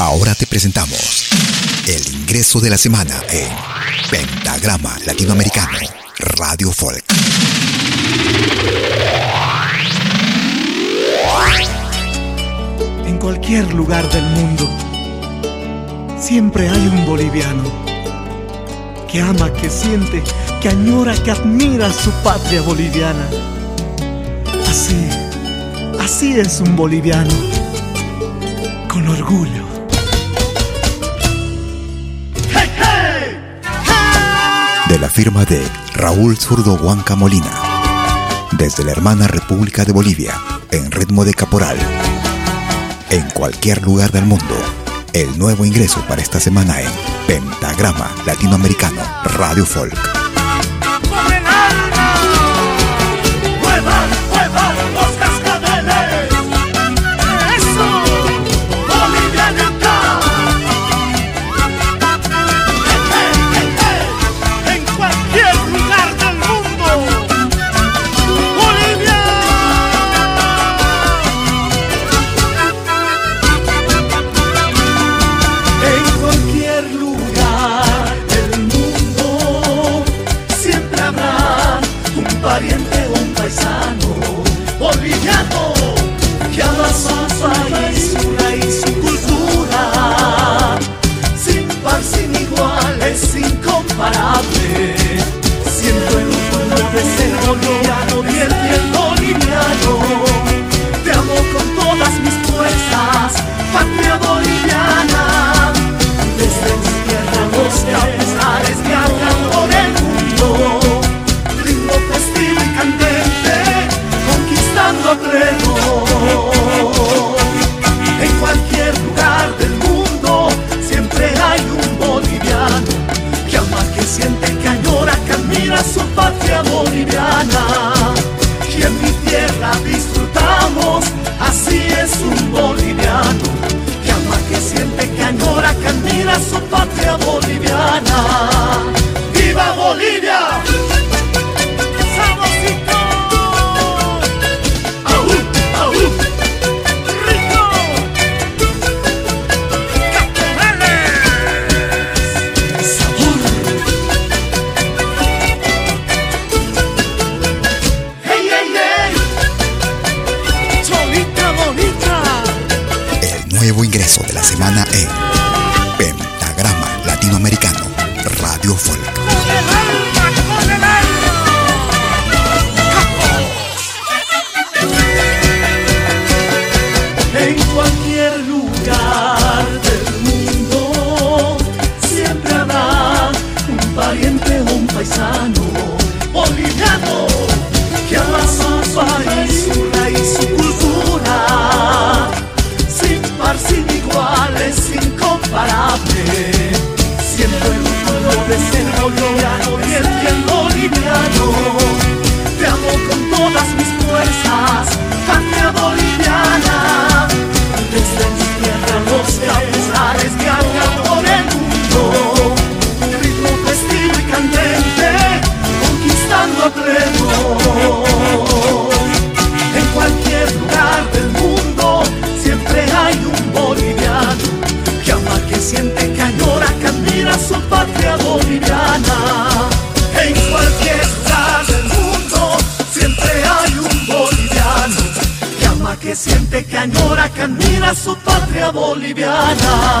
Ahora te presentamos el ingreso de la semana en Pentagrama Latinoamericano, Radio Folk. En cualquier lugar del mundo, siempre hay un boliviano que ama, que siente, que añora, que admira su patria boliviana. Así, así es un boliviano, con orgullo. La firma de Raúl Zurdo Huanca Molina. Desde la hermana República de Bolivia, en ritmo de caporal. En cualquier lugar del mundo, el nuevo ingreso para esta semana en Pentagrama Latinoamericano Radio Folk. Viva su patria boliviana. Viva Bolivia. ¡Salomónico! aú, ¡Ahu! Rico. Capulín. Saburro. Hey, hey, hey. Solita, bonita. El nuevo ingreso de la semana es latinoamericano, Radio Folk. En cualquier lugar del mundo siempre habrá un pariente o un paisano veces no logramos entiendo boliviana. En cualquier lugar del mundo siempre hay un boliviano que ama, que siente, que añora, que su patria boliviana.